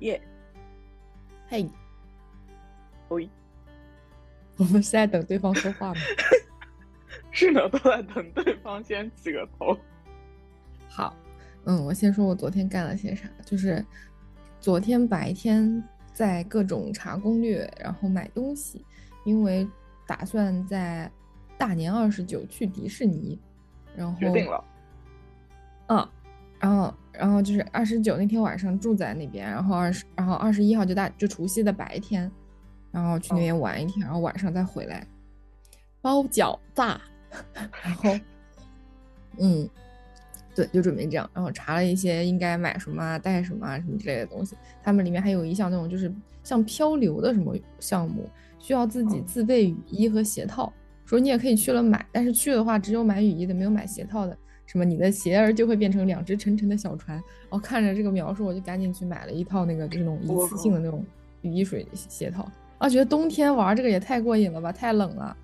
耶，嘿，喂，我们是在等对方说话吗？是的，都在等对方先起个头。好，嗯，我先说我昨天干了些啥，就是昨天白天在各种查攻略，然后买东西，因为打算在大年二十九去迪士尼，然后决定了，嗯，然后然后就是二十九那天晚上住在那边，然后二十然后二十一号就大就除夕的白天，然后去那边玩一天，然后晚上再回来包饺子，然后嗯。对，就准备这样，然后查了一些应该买什么啊、带什么啊、什么之类的东西。他们里面还有一项那种就是像漂流的什么项目，需要自己自备雨衣和鞋套。说你也可以去了买，但是去的话只有买雨衣的，没有买鞋套的。什么你的鞋儿就会变成两只沉沉的小船。然后看着这个描述，我就赶紧去买了一套那个就是那种一次性的那种雨衣水鞋套。啊，觉得冬天玩这个也太过瘾了吧，太冷了。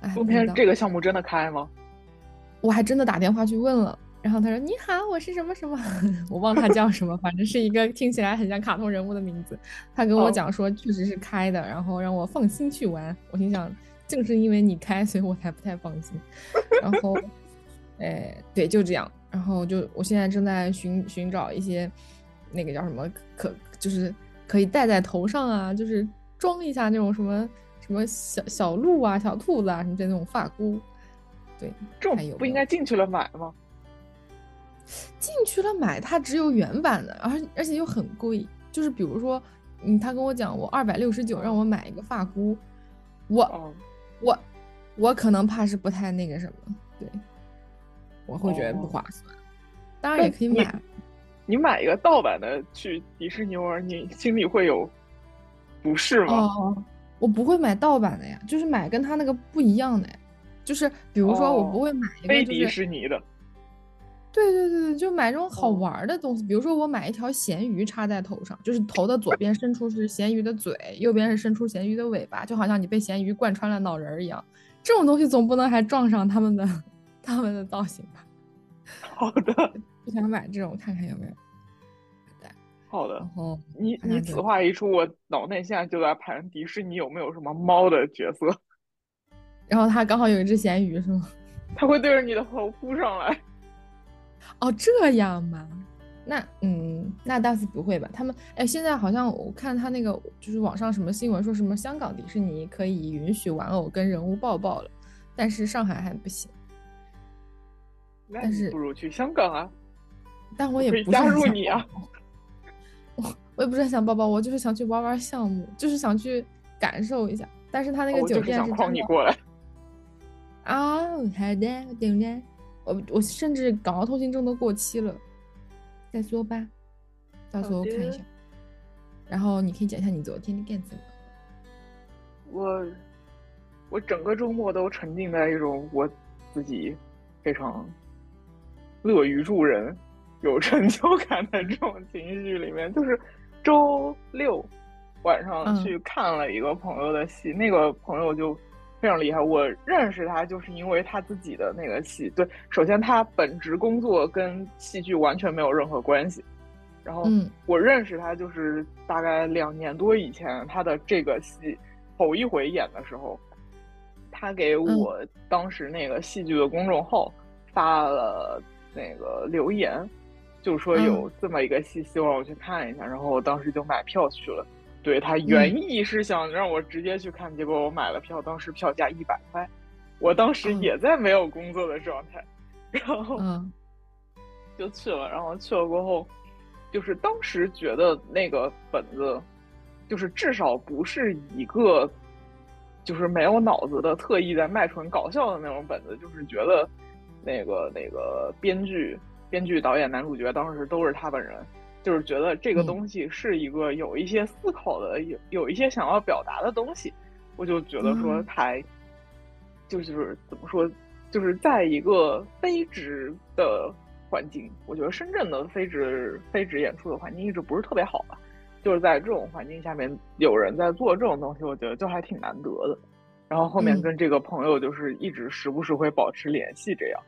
哎，冬天这个项目真的开吗？我还真的打电话去问了。然后他说：“你好，我是什么什么，我忘他叫什么，反正是一个听起来很像卡通人物的名字。他跟我讲说，确实是开的，然后让我放心去玩。我心想，正是因为你开，所以我才不太放心。然后，哎，对，就这样。然后就我现在正在寻寻找一些那个叫什么可，就是可以戴在头上啊，就是装一下那种什么什么小小鹿啊、小兔子啊什么的那种发箍。对，这种不应该进去了买吗？”进去了买，它只有原版的，而而且又很贵。就是比如说，嗯，他跟我讲，我二百六十九让我买一个发箍，我我我可能怕是不太那个什么，对，我会觉得不划算。当然也可以买，你买一个盗版的去迪士尼玩，你心里会有不适吗？哦，我不会买盗版的呀，就是买跟他那个不一样的呀，就是比如说我不会买一个非迪士尼的。对对对对，就买这种好玩的东西，比如说我买一条咸鱼插在头上，就是头的左边伸出是咸鱼的嘴，右边是伸出咸鱼的尾巴，就好像你被咸鱼贯穿了脑仁儿一样。这种东西总不能还撞上他们的他们的造型吧？好的，就想买这种看看有没有。好的。然后你你此话一出，我脑内现在就在盘迪士尼有没有什么猫的角色。然后他刚好有一只咸鱼，是吗？他会对着你的头扑上来。哦，这样吗？那嗯，那倒是不会吧？他们哎，现在好像我看他那个就是网上什么新闻，说什么香港迪士尼可以允许玩偶跟人物抱抱了，但是上海还不行。但是不如去香港啊！但我也不加入你啊！我我也不是很想抱抱，我就是想去玩玩项目，就是想去感受一下。但是他那个酒店是诓你过来。啊，好的，我懂了。我我甚至港澳通行证都过期了，再说吧，到时候看一下。然后你可以讲一下你昨天的干什么。我我整个周末都沉浸在一种我自己非常乐于助人、有成就感的这种情绪里面。就是周六晚上去看了一个朋友的戏，那个朋友就。非常厉害，我认识他就是因为他自己的那个戏。对，首先他本职工作跟戏剧完全没有任何关系。然后我认识他就是大概两年多以前，他的这个戏头一回演的时候，他给我当时那个戏剧的公众号发了那个留言，就说有这么一个戏，希望我去看一下。然后我当时就买票去了。对他原意是想让我直接去看，结果我买了票，当时票价一百块，我当时也在没有工作的状态，然后就去了，然后去了过后，就是当时觉得那个本子，就是至少不是一个，就是没有脑子的特意在卖纯搞笑的那种本子，就是觉得那个那个编剧、编剧、导演、男主角当时都是他本人。就是觉得这个东西是一个有一些思考的，有有一些想要表达的东西，我就觉得说还就是怎么说，就是在一个非职的环境，我觉得深圳的非职非职演出的环境一直不是特别好吧。就是在这种环境下面，有人在做这种东西，我觉得就还挺难得的。然后后面跟这个朋友就是一直时不时会保持联系这样，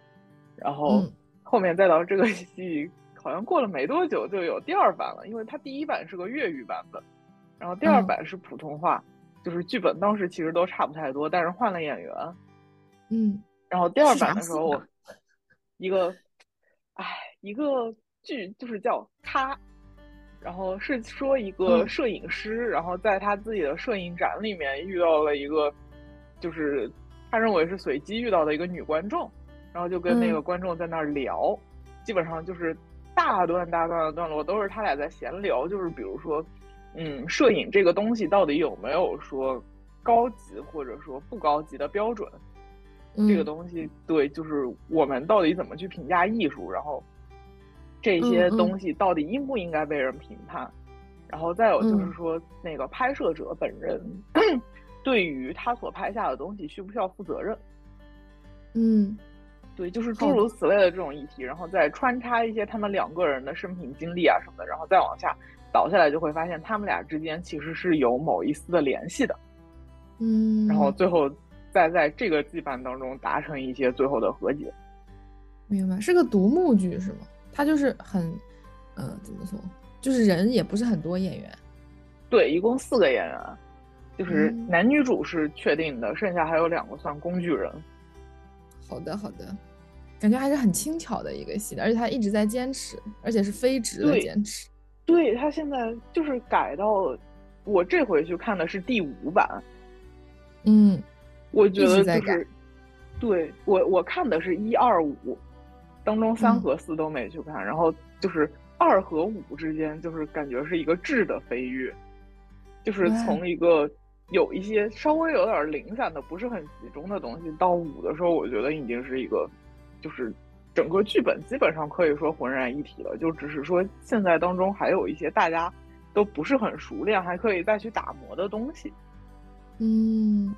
然后后面再到这个 戏。好像过了没多久就有第二版了，因为它第一版是个粤语版本，然后第二版是普通话，就是剧本当时其实都差不太多，但是换了演员。嗯，然后第二版的时候，我一个，哎，一个剧就是叫他，然后是说一个摄影师，然后在他自己的摄影展里面遇到了一个，就是他认为是随机遇到的一个女观众，然后就跟那个观众在那儿聊，基本上就是大段大段的段落都是他俩在闲聊，就是比如说，嗯，摄影这个东西到底有没有说高级或者说不高级的标准？这个东西对，就是我们到底怎么去评价艺术，然后这些东西到底应不应该被人评判，然后再有就是说那个拍摄者本人对于他所拍下的东西需不需要负责任？嗯，对，就是诸如此类的这种议题，然后再穿插一些他们两个人的生平经历啊什么的，然后再往下倒下来，就会发现他们俩之间其实是有某一丝的联系的。嗯，然后最后。再在这个羁绊当中达成一些最后的和解，明白是个独幕剧是吗？它就是很，呃，怎么说？就是人也不是很多演员，对，一共四个演员，就是男女主是确定的，剩下还有两个算工具人。好的，好的，感觉还是很轻巧的一个戏，而且他一直在坚持，而且是非直的坚持。对他现在就是改到，我这回去看的是第五版，嗯。我觉得就是，对我我看的是一二五，当中三和四都没去看，然后就是二和五之间就是感觉是一个质的飞跃，就是从一个有一些稍微有点零散的不是很集中的东西，到五的时候，我觉得已经是一个就是整个剧本基本上可以说浑然一体了，就只是说现在当中还有一些大家都不是很熟练，还可以再去打磨的东西，嗯。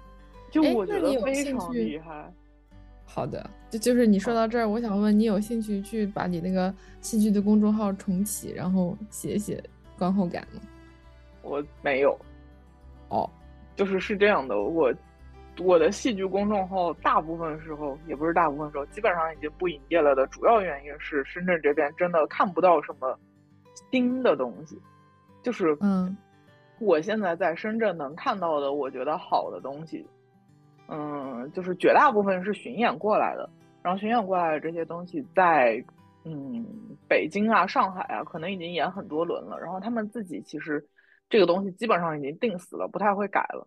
就我觉得非常厉害。好的，就就是你说到这儿，我想问你有兴趣去把你那个戏剧的公众号重启，然后写写观后感吗？我没有。哦，就是是这样的，我我的戏剧公众号大部分时候也不是大部分时候，基本上已经不营业了的主要原因是深圳这边真的看不到什么新的东西，就是嗯，我现在在深圳能看到的，我觉得好的东西。嗯，就是绝大部分是巡演过来的，然后巡演过来的这些东西在嗯北京啊、上海啊，可能已经演很多轮了。然后他们自己其实这个东西基本上已经定死了，不太会改了。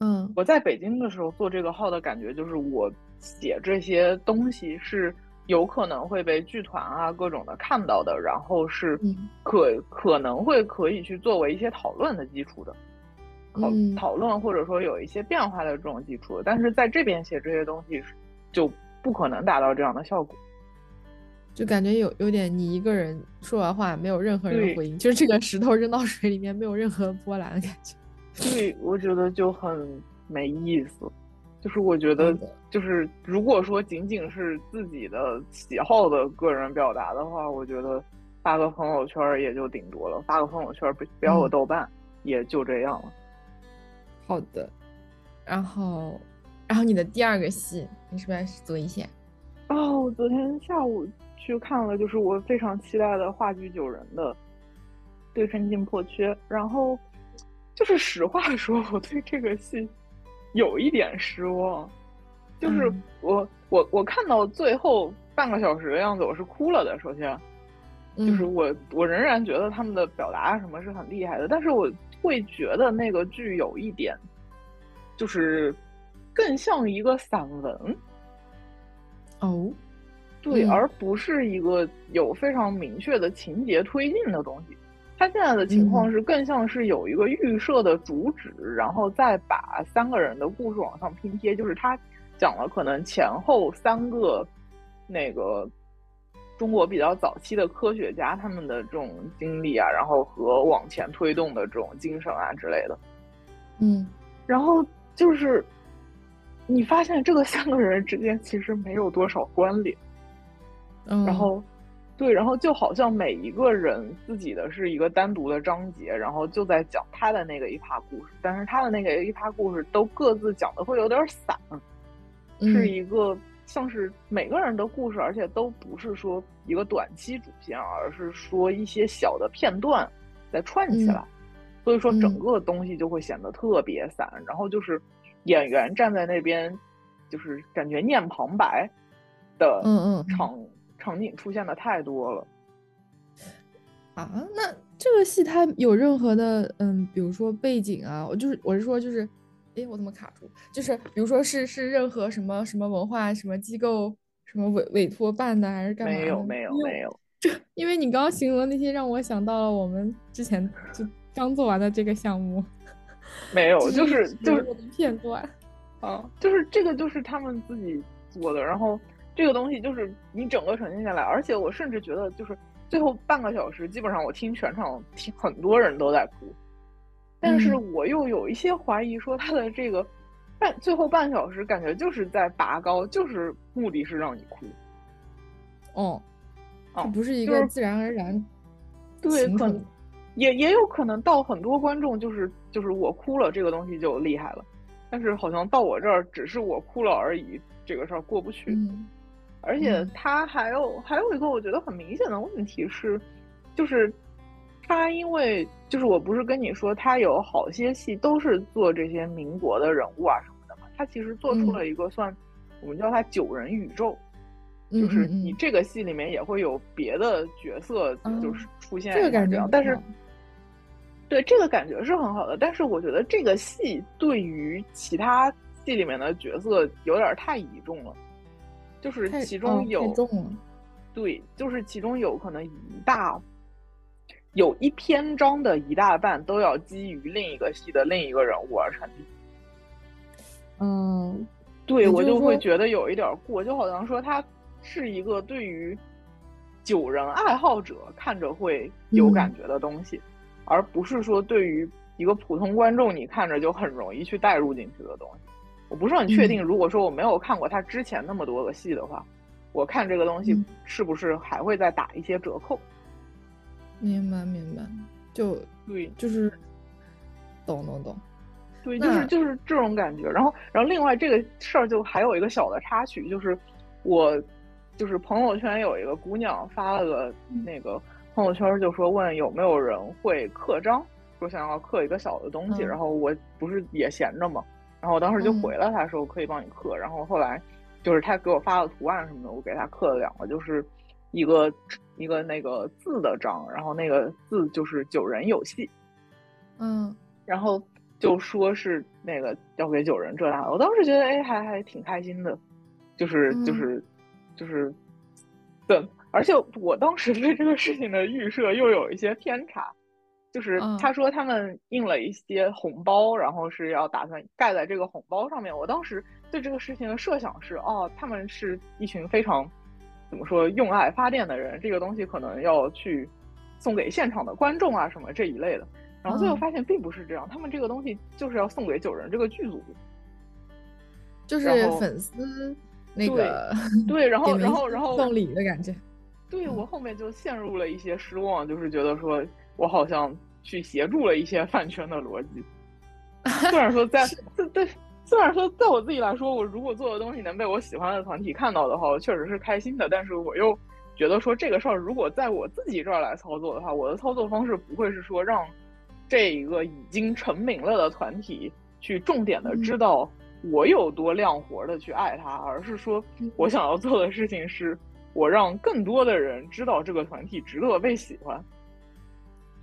嗯，我在北京的时候做这个号的感觉就是，我写这些东西是有可能会被剧团啊各种的看到的，然后是可可能会可以去作为一些讨论的基础的。讨讨论或者说有一些变化的这种基础，但是在这边写这些东西就不可能达到这样的效果，就感觉有有点你一个人说完话没有任何人回应，就是这个石头扔到水里面没有任何波澜的感觉。对，我觉得就很没意思。就是我觉得，就是如果说仅仅是自己的喜好的个人表达的话，我觉得发个朋友圈也就顶多了，发个朋友圈不不要个豆瓣也就这样了。好的，然后，然后你的第二个戏，你是不是做一些？哦，我昨天下午去看了，就是我非常期待的话剧《九人》的对称镜破缺。然后，就是实话 说，我对这个戏有一点失望。就是我我我看到最后半个小时的样子，我是哭了的。首先，就是我我仍然觉得他们的表达什么是很厉害的，但是我。会觉得那个剧有一点，就是更像一个散文哦，对，而不是一个有非常明确的情节推进的东西。他现在的情况是更像是有一个预设的主旨，然后再把三个人的故事往上拼贴。就是他讲了可能前后三个那个。中国比较早期的科学家，他们的这种经历啊，然后和往前推动的这种精神啊之类的，嗯，然后就是你发现这个三个人之间其实没有多少关联，嗯，然后对，然后就好像每一个人自己的是一个单独的章节，然后就在讲他的那个一趴故事，但是他的那个一趴故事都各自讲的会有点散，是一。个像是每个人的故事，而且都不是说一个短期主线，而是说一些小的片段在串起来，所以说整个东西就会显得特别散。然后就是演员站在那边，就是感觉念旁白的场场景出现的太多了。啊，那这个戏它有任何的嗯，比如说背景啊，我就是我是说就是，哎，我怎么卡住？就是比如说是是任何什么什么文化什么机构什么委委托办的还是干嘛？没有没有没有，这因为你刚刚形容那些让我想到了我们之前就刚做完的这个项目。没有，就是就是片段。啊，就是这个就是他们自己做的，然后这个东西就是你整个呈现下来，而且我甚至觉得就是。最后半个小时，基本上我听全场听很多人都在哭，但是我又有一些怀疑，说他的这个半最后半小时感觉就是在拔高，就是目的是让你哭。哦，这不是一个自然而然，对，可能也也有可能到很多观众就是就是我哭了，这个东西就厉害了，但是好像到我这儿只是我哭了而已，这个事儿过不去。而且他还有还有一个我觉得很明显的问题是，就是他因为就是我不是跟你说他有好些戏都是做这些民国的人物啊什么的嘛，他其实做出了一个算我们叫他九人宇宙，就是你这个戏里面也会有别的角色就是出现这个感觉，但是对这个感觉是很好的，但是我觉得这个戏对于其他戏里面的角色有点太倚重了。就是其中有，对，就是其中有可能一大，有一篇章的一大半都要基于另一个戏的另一个人物而成立。嗯，对我就会觉得有一点过，就好像说他是一个对于九人爱好者看着会有感觉的东西，而不是说对于一个普通观众你看着就很容易去带入进去的东西。我不是很确定，如果说我没有看过他之前那么多个戏的话，我看这个东西是不是还会再打一些折扣？明白明白，就对，就是懂懂懂，对，就是就是这种感觉。然后然后另外这个事儿就还有一个小的插曲，就是我就是朋友圈有一个姑娘发了个那个朋友圈，就说问有没有人会刻章，说想要刻一个小的东西，然后我不是也闲着嘛。然后我当时就回了他说可以帮你刻，然后后来就是他给我发了图案什么的，我给他刻了两个，就是一个一个那个字的章，然后那个字就是九人有戏，嗯，然后就说是那个要给九人这那的，我当时觉得哎还还挺开心的，就是就是就是对，而且我当时对这个事情的预设又有一些偏差。就是他说他们印了一些红包，然后是要打算盖在这个红包上面。我当时对这个事情的设想是，哦，他们是一群非常怎么说用爱发电的人，这个东西可能要去送给现场的观众啊什么这一类的。然后最后发现并不是这样，他们这个东西就是要送给九人这个剧组，就是粉丝那个对，然 后然后然后送礼的感觉。对我后面就陷入了一些失望，就是觉得说。我好像去协助了一些饭圈的逻辑，虽然说在对对，虽然说在我自己来说，我如果做的东西能被我喜欢的团体看到的话，我确实是开心的。但是我又觉得说这个事儿如果在我自己这儿来操作的话，我的操作方式不会是说让这一个已经成名了的团体去重点的知道我有多亮活的去爱他，而是说我想要做的事情是我让更多的人知道这个团体值得被喜欢。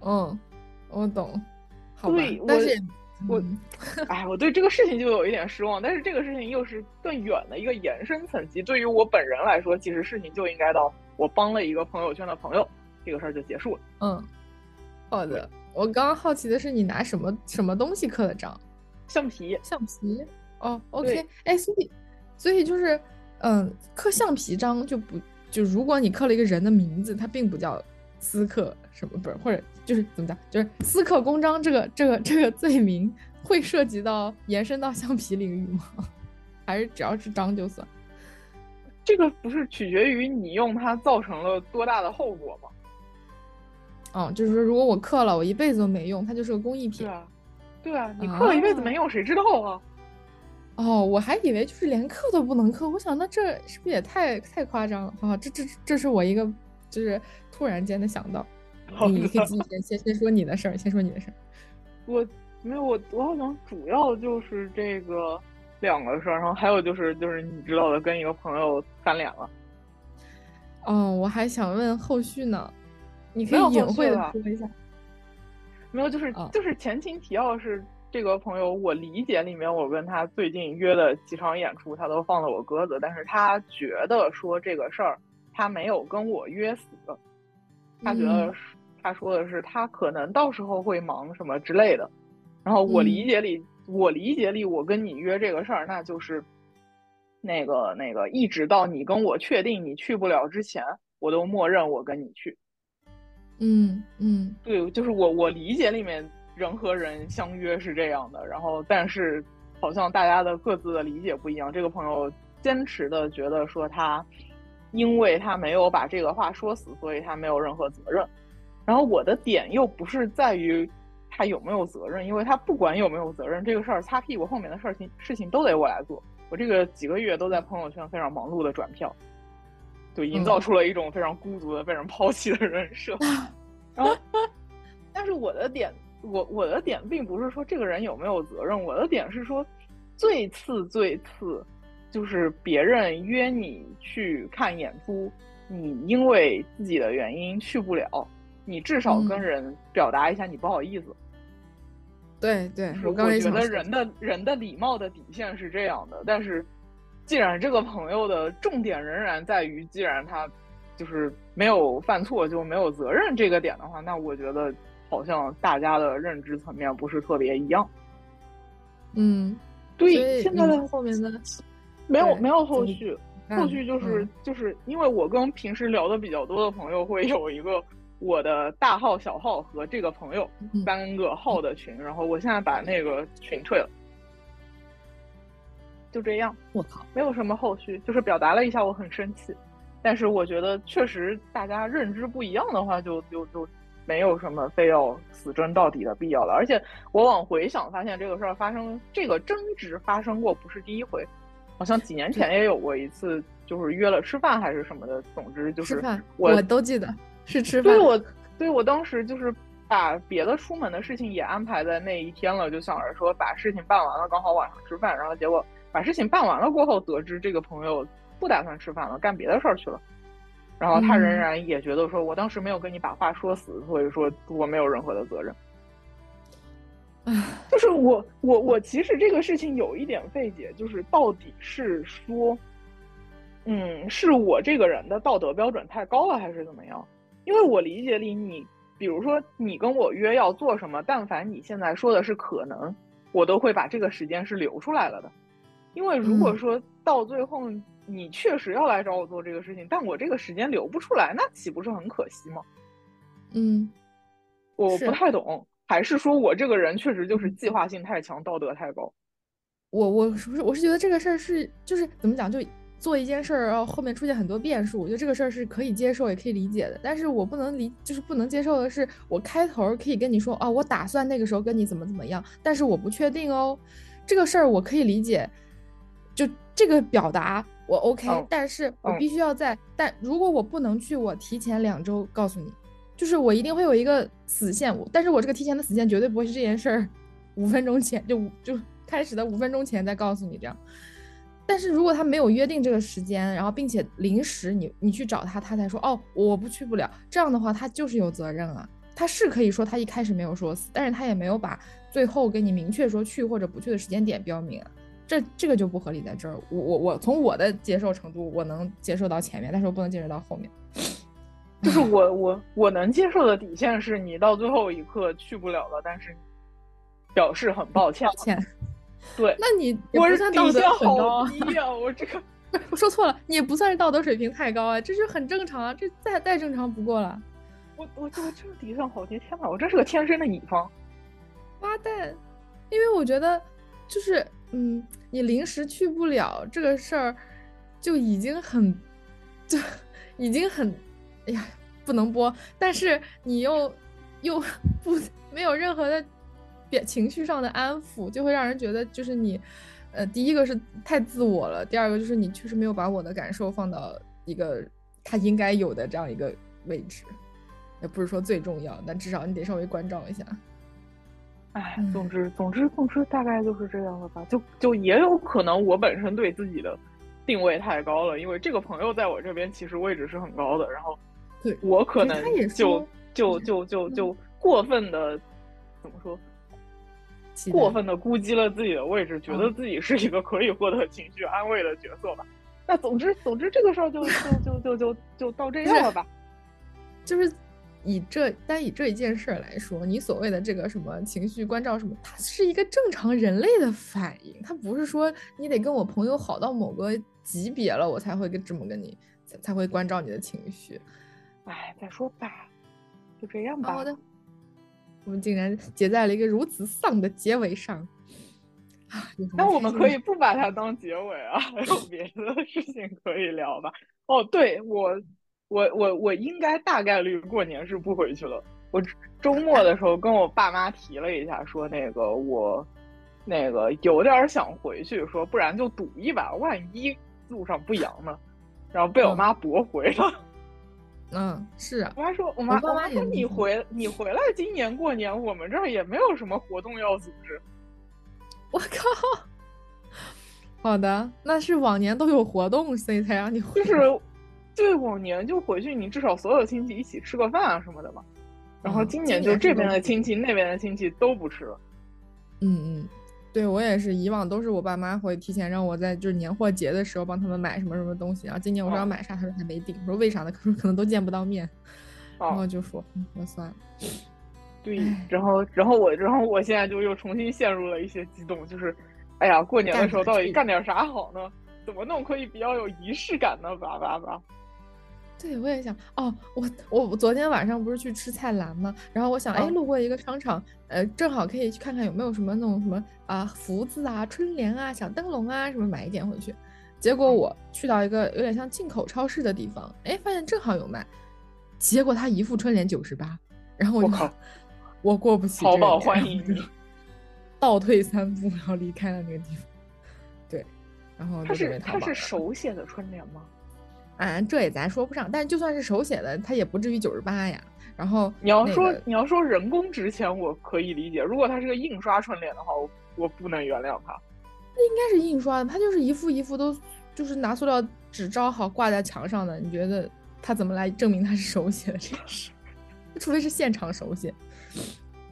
嗯，我懂。好对，但是我，哎，我对这个事情就有一点失望。但是这个事情又是更远的一个延伸层级。对于我本人来说，其实事情就应该到我帮了一个朋友圈的朋友，这个事儿就结束了。嗯，好的。我刚刚好奇的是，你拿什么什么东西刻的章？橡皮，橡皮。哦，OK。哎，所以，所以就是，嗯，刻橡皮章就不就如果你刻了一个人的名字，它并不叫私刻什么，不是或者。就是怎么讲？就是私刻公章这个 这个这个罪名会涉及到延伸到橡皮领域吗？还是只要是章就算？这个不是取决于你用它造成了多大的后果吗？哦，就是说如果我刻了，我一辈子都没用，它就是个工艺品。对啊，对啊，你刻了一辈子没用，谁知道啊？哦，我还以为就是连刻都不能刻，我想那这是不是也太太夸张了？啊，这这这是我一个就是突然间的想到。你可以先先先说你的事儿，先说你的事儿。我没有，我我好像主要就是这个两个事儿，然后还有就是就是你知道的，跟一个朋友翻脸了。哦，我还想问后续呢，你可以隐晦的说一下。没有，就是就是前情提要是这个朋友，我理解里面，我跟他最近约的几场演出，他都放了我鸽子，但是他觉得说这个事儿，他没有跟我约死，他觉得。他说的是他可能到时候会忙什么之类的，然后我理解里，我理解里，我跟你约这个事儿，那就是那个那个，一直到你跟我确定你去不了之前，我都默认我跟你去。嗯嗯，对，就是我我理解里面人和人相约是这样的，然后但是好像大家的各自的理解不一样。这个朋友坚持的觉得说他，因为他没有把这个话说死，所以他没有任何责任。然后我的点又不是在于他有没有责任，因为他不管有没有责任，这个事儿擦屁股后面的事情事情都得我来做。我这个几个月都在朋友圈非常忙碌的转票，就营造出了一种非常孤独的被人抛弃的人设。然后，但是我的点，我我的点并不是说这个人有没有责任，我的点是说，最次最次，就是别人约你去看演出，你因为自己的原因去不了。你至少跟人表达一下你不好意思。对对，我我觉得人的人的礼貌的底线是这样的。但是，既然这个朋友的重点仍然在于，既然他就是没有犯错就没有责任这个点的话，那我觉得好像大家的认知层面不是特别一样。嗯，对，现在的后面的没有没有后续，后续就是就是因为我跟平时聊的比较多的朋友会有一个。我的大号、小号和这个朋友三个号的群，然后我现在把那个群退了，就这样。我靠，没有什么后续，就是表达了一下我很生气，但是我觉得确实大家认知不一样的话，就就就没有什么非要死争到底的必要了。而且我往回想，发现这个事儿发生，这个争执发生过不是第一回，好像几年前也有过一次，就是约了吃饭还是什么的，总之就是我都记得。是吃饭，所以我，所以我当时就是把别的出门的事情也安排在那一天了，就想着说把事情办完了，刚好晚上吃饭。然后结果把事情办完了过后，得知这个朋友不打算吃饭了，干别的事儿去了。然后他仍然也觉得说，我当时没有跟你把话说死，所以说我没有任何的责任。就是我，我，我其实这个事情有一点费解，就是到底是说，嗯，是我这个人的道德标准太高了，还是怎么样？因为我理解里，你比如说你跟我约要做什么，但凡你现在说的是可能，我都会把这个时间是留出来了的。因为如果说到最后你确实要来找我做这个事情，但我这个时间留不出来，那岂不是很可惜吗？嗯，我不太懂，还是说我这个人确实就是计划性太强，道德太高？我我是不是我是觉得这个事儿是就是怎么讲就。做一件事儿，然后后面出现很多变数，我觉得这个事儿是可以接受，也可以理解的。但是我不能理，就是不能接受的是，我开头可以跟你说，哦，我打算那个时候跟你怎么怎么样，但是我不确定哦。这个事儿我可以理解，就这个表达我 OK，但是我必须要在，但如果我不能去，我提前两周告诉你，就是我一定会有一个死线，但是我这个提前的死线绝对不会是这件事儿五分钟前就就开始的五分钟前再告诉你这样。但是如果他没有约定这个时间，然后并且临时你你去找他，他才说哦我不去不了，这样的话他就是有责任啊。他是可以说他一开始没有说死，但是他也没有把最后给你明确说去或者不去的时间点标明，这这个就不合理在这儿。我我我从我的接受程度，我能接受到前面，但是我不能接受到后面。就 是我我我能接受的底线是你到最后一刻去不了了，但是表示很抱歉。抱歉。对，那你我是底线好低啊！我这个 我说错了，你也不算是道德水平太高啊，这是很正常啊，这再再正常不过了。我我这个这个底线好低，天哪！我真是个天生的乙方，妈蛋！因为我觉得就是嗯，你临时去不了这个事儿，就已经很就已经很哎呀不能播，但是你又又 不没有任何的。情绪上的安抚就会让人觉得，就是你呃，第一个是太自我了，第二个就是你确实没有把我的感受放到一个他应该有的这样一个位置，也不是说最重要，但至少你得稍微关照一下。哎，总之，总之，总之，大概就是这样了吧。就就也有可能我本身对自己的定位太高了，因为这个朋友在我这边其实位置是很高的，然后对我可能就就就就就过分的怎么说？过分的估计了自己的位置，觉得自己是一个可以获得情绪安慰的角色吧。那总之，总之这个事儿就就就就就就到这样了吧。就是以这单以这一件事儿来说，你所谓的这个什么情绪关照什么，它是一个正常人类的反应，它不是说你得跟我朋友好到某个级别了，我才会跟这么跟你才才会关照你的情绪。哎，再说吧，就这样吧。好的。我们竟然结在了一个如此丧的结尾上，啊！那我们可以不把它当结尾啊，还有别的事情可以聊吧？哦，对我，我，我，我应该大概率过年是不回去了。我周末的时候跟我爸妈提了一下，说那个我那个有点想回去，说不然就赌一把，万一路上不阳呢？然后被我妈驳回了。嗯，是啊。我妈说，我妈我妈说你回你回来，今年过年我们这儿也没有什么活动要组织。我靠！好的，那是往年都有活动，所以才让你回。就是，对，往年就回去，你至少所有亲戚一起吃个饭啊什么的嘛。然后今年就这边的亲戚那边的亲戚都不吃了。嗯嗯。对我也是，以往都是我爸妈会提前让我在就是年货节的时候帮他们买什么什么东西，然后今年我说要买啥，他说还没定，我说为啥呢？他说可能都见不到面，然后就说那算了。对，然后然后我然后我现在就又重新陷入了一些激动，就是哎呀，过年的时候到底干点啥好呢？怎么弄可以比较有仪式感呢？叭叭叭。对，我也想哦，我我我昨天晚上不是去吃菜篮吗？然后我想，哎，路过一个商场，呃，正好可以去看看有没有什么那种什么啊福字啊、春联啊、小灯笼啊什么买一点回去。结果我去到一个有点像进口超市的地方，哎，发现正好有卖。结果他一副春联九十八，然后我就我过不起。淘宝欢迎你，倒退三步，然后离开了那个地方。对，然后他是他是手写的春联吗？啊，这也咱说不上，但就算是手写的，它也不至于九十八呀。然后你要说你要说人工值钱，我可以理解。如果它是个印刷春联的话，我我不能原谅它。那应该是印刷的，它就是一副一副都就是拿塑料纸招好挂在墙上的。你觉得它怎么来证明它是手写的这件事？除非是现场手写。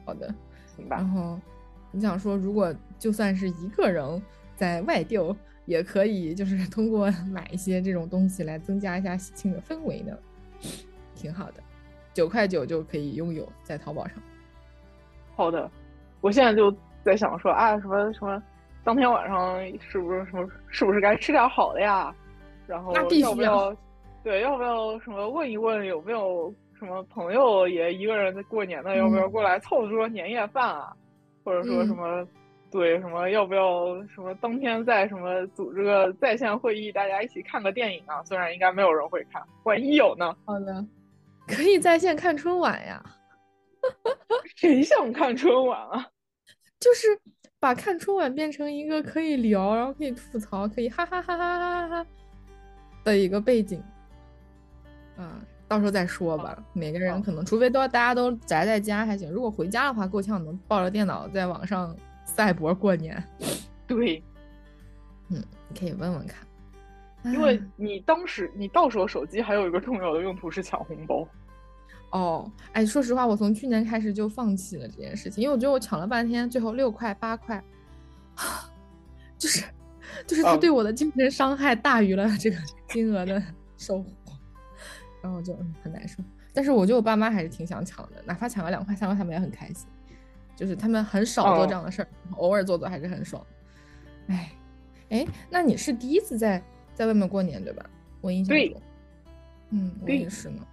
好的，行吧。然后你想说，如果就算是一个人在外丢。也可以，就是通过 买一些这种东西来增加一下喜庆的氛围呢，挺好的。九块九就可以拥有在淘宝上。好的，我现在就在想说啊，什么什么，当天晚上是不是什么，是不是该吃点好的呀？然后要不要？对，要不要什么问一问有没有什么朋友也一个人在过年的，要不要过来凑桌年夜饭啊？或者说什么？对，什么要不要什么当天在什么组织个在线会议，大家一起看个电影啊？虽然应该没有人会看，万一有呢？好的，可以在线看春晚呀。谁想看春晚啊？就是把看春晚变成一个可以聊，然后可以吐槽，可以哈哈哈哈哈哈的一个背景。啊，到时候再说吧。每个人可能，除非都大家都宅在家还行。如果回家的话，够呛能抱着电脑在网上。赛博过年，对，嗯，你可以问问看，因为你当时你到时候手机还有一个重要的用途是抢红包。哦，哎，说实话，我从去年开始就放弃了这件事情，因为我觉得我抢了半天，最后六块八块，就是就是他对我的精神伤害大于了这个 金额的收获，然后就很难受。但是我觉得我爸妈还是挺想抢的，哪怕抢个两块三块，他们也很开心。就是他们很少做这样的事儿，偶尔做做还是很爽。哎，哎，那你是第一次在在外面过年对吧？我印象中，嗯，我也是呢。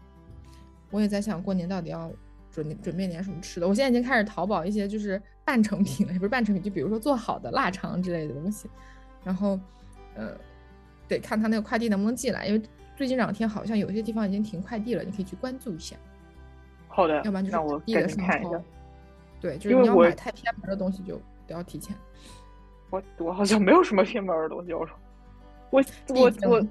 我也在想过年到底要准准备点什么吃的。我现在已经开始淘宝一些就是半成品了，也不是半成品，就比如说做好的腊肠之类的东西。然后，呃，得看他那个快递能不能寄来，因为最近两天好像有些地方已经停快递了，你可以去关注一下。好的，要不然就是那我递的看一下。对，就是你要买太偏门的东西就不要提前。我我好像没有什么偏门的东西要说。我我我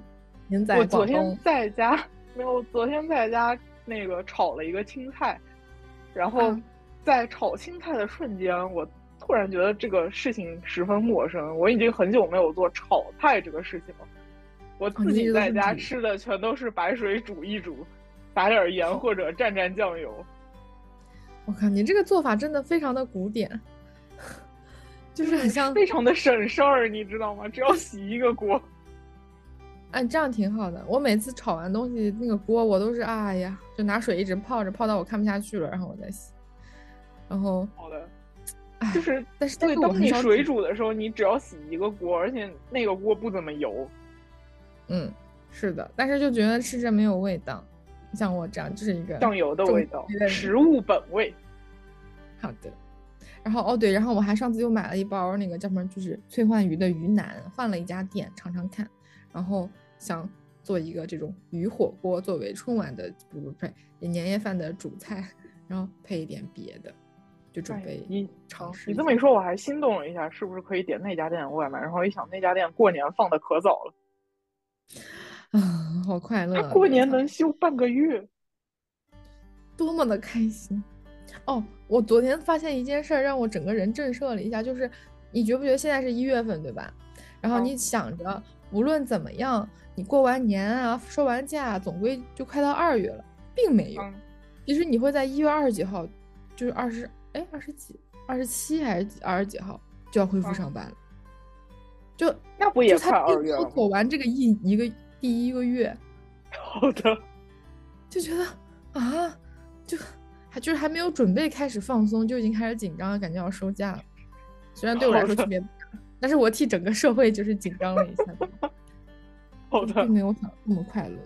您在我昨天在家没有，昨天在家那个炒了一个青菜，然后在炒青菜的瞬间，我突然觉得这个事情十分陌生。我已经很久没有做炒菜这个事情了。我自己在家吃的全都是白水煮一煮，撒点盐或者蘸蘸酱油。我靠，你这个做法真的非常的古典，就是很像非常的省事儿，你知道吗？只要洗一个锅。哎，这样挺好的。我每次炒完东西，那个锅我都是哎呀，就拿水一直泡着，泡到我看不下去了，然后我再洗。然后好的，就是，但是对，当你水煮的时候，你只要洗一个锅，而且那个锅不怎么油。嗯，是的，但是就觉得吃着没有味道。像我这样，就是一个酱油的味道，食物本味。好的。然后哦对，然后我还上次又买了一包那个叫什么，就是翠焕鱼的鱼腩，换了一家店尝尝看。然后想做一个这种鱼火锅，作为春晚的不不呸，年夜饭的主菜，然后配一点别的，就准备你尝试。你这么一说，我还心动了一下，是不是可以点那家店的外卖？然后一想，那家店过年放的可早了，啊，好快乐！过年能休半个月，多么的开心！哦，我昨天发现一件事儿，让我整个人震慑了一下，就是你觉不觉得现在是一月份，对吧？然后你想着。无论怎么样，你过完年啊，收完假，总归就快到二月了，并没有。其实你会在一月二十几号，就是二十哎二十几、二十七还是二十几号就要恢复上班了。就那不也快二月了？走完这个一一个第一个月，好的，就觉得啊，就还就是还没有准备开始放松，就已经开始紧张了，感觉要收假了。虽然对我来说特别。但是我替整个社会就是紧张了一下，好的，并没有想那么快乐。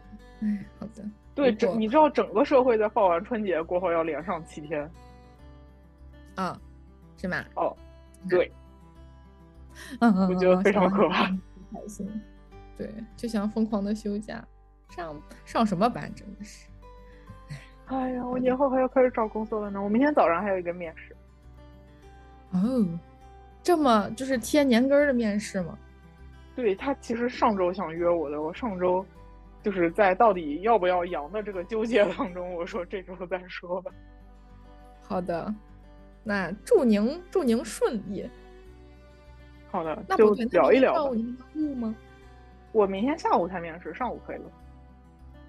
哎，好的，对，整你知道整个社会在放完春节过后要连上七天，啊，是吗？哦，对，嗯嗯，我觉得非常可怕，开心，对，就想疯狂的休假，上上什么班真的是，哎呀，我年后还要开始找工作了呢，我明天早上还有一个面试，哦。这么就是贴年根儿的面试吗？对他其实上周想约我的，我上周就是在到底要不要阳的这个纠结当中，我说这周再说吧。好的，那祝您祝您顺利。好的，那就聊一聊。我明天下午才面试，上午可以了。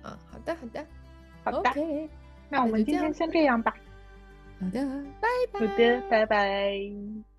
啊，好的好的，好的。OK，那我们今天先这样吧。好的，拜拜。好的，拜拜。